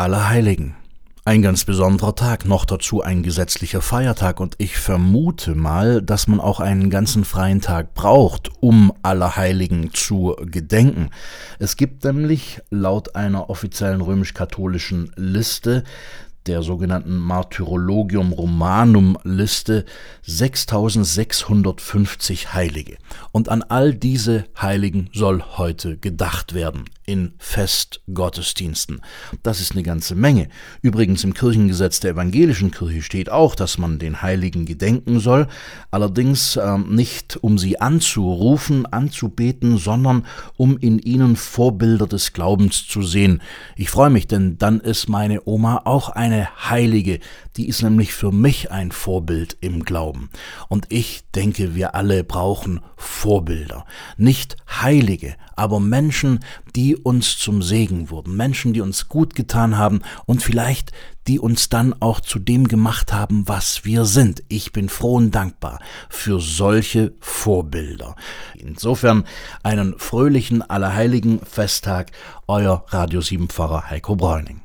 Allerheiligen. Ein ganz besonderer Tag, noch dazu ein gesetzlicher Feiertag und ich vermute mal, dass man auch einen ganzen freien Tag braucht, um Allerheiligen zu gedenken. Es gibt nämlich laut einer offiziellen römisch-katholischen Liste der sogenannten Martyrologium Romanum Liste 6650 Heilige. Und an all diese Heiligen soll heute gedacht werden in Festgottesdiensten. Das ist eine ganze Menge. Übrigens im Kirchengesetz der evangelischen Kirche steht auch, dass man den Heiligen gedenken soll, allerdings äh, nicht um sie anzurufen, anzubeten, sondern um in ihnen Vorbilder des Glaubens zu sehen. Ich freue mich, denn dann ist meine Oma auch eine Heilige, die ist nämlich für mich ein Vorbild im Glauben. Und ich denke, wir alle brauchen Vorbilder. Nicht Heilige, aber Menschen, die uns zum Segen wurden, Menschen, die uns gut getan haben und vielleicht die uns dann auch zu dem gemacht haben, was wir sind. Ich bin froh und dankbar für solche Vorbilder. Insofern einen fröhlichen Allerheiligen Festtag, euer Radio 7 Pfarrer Heiko Bräuning.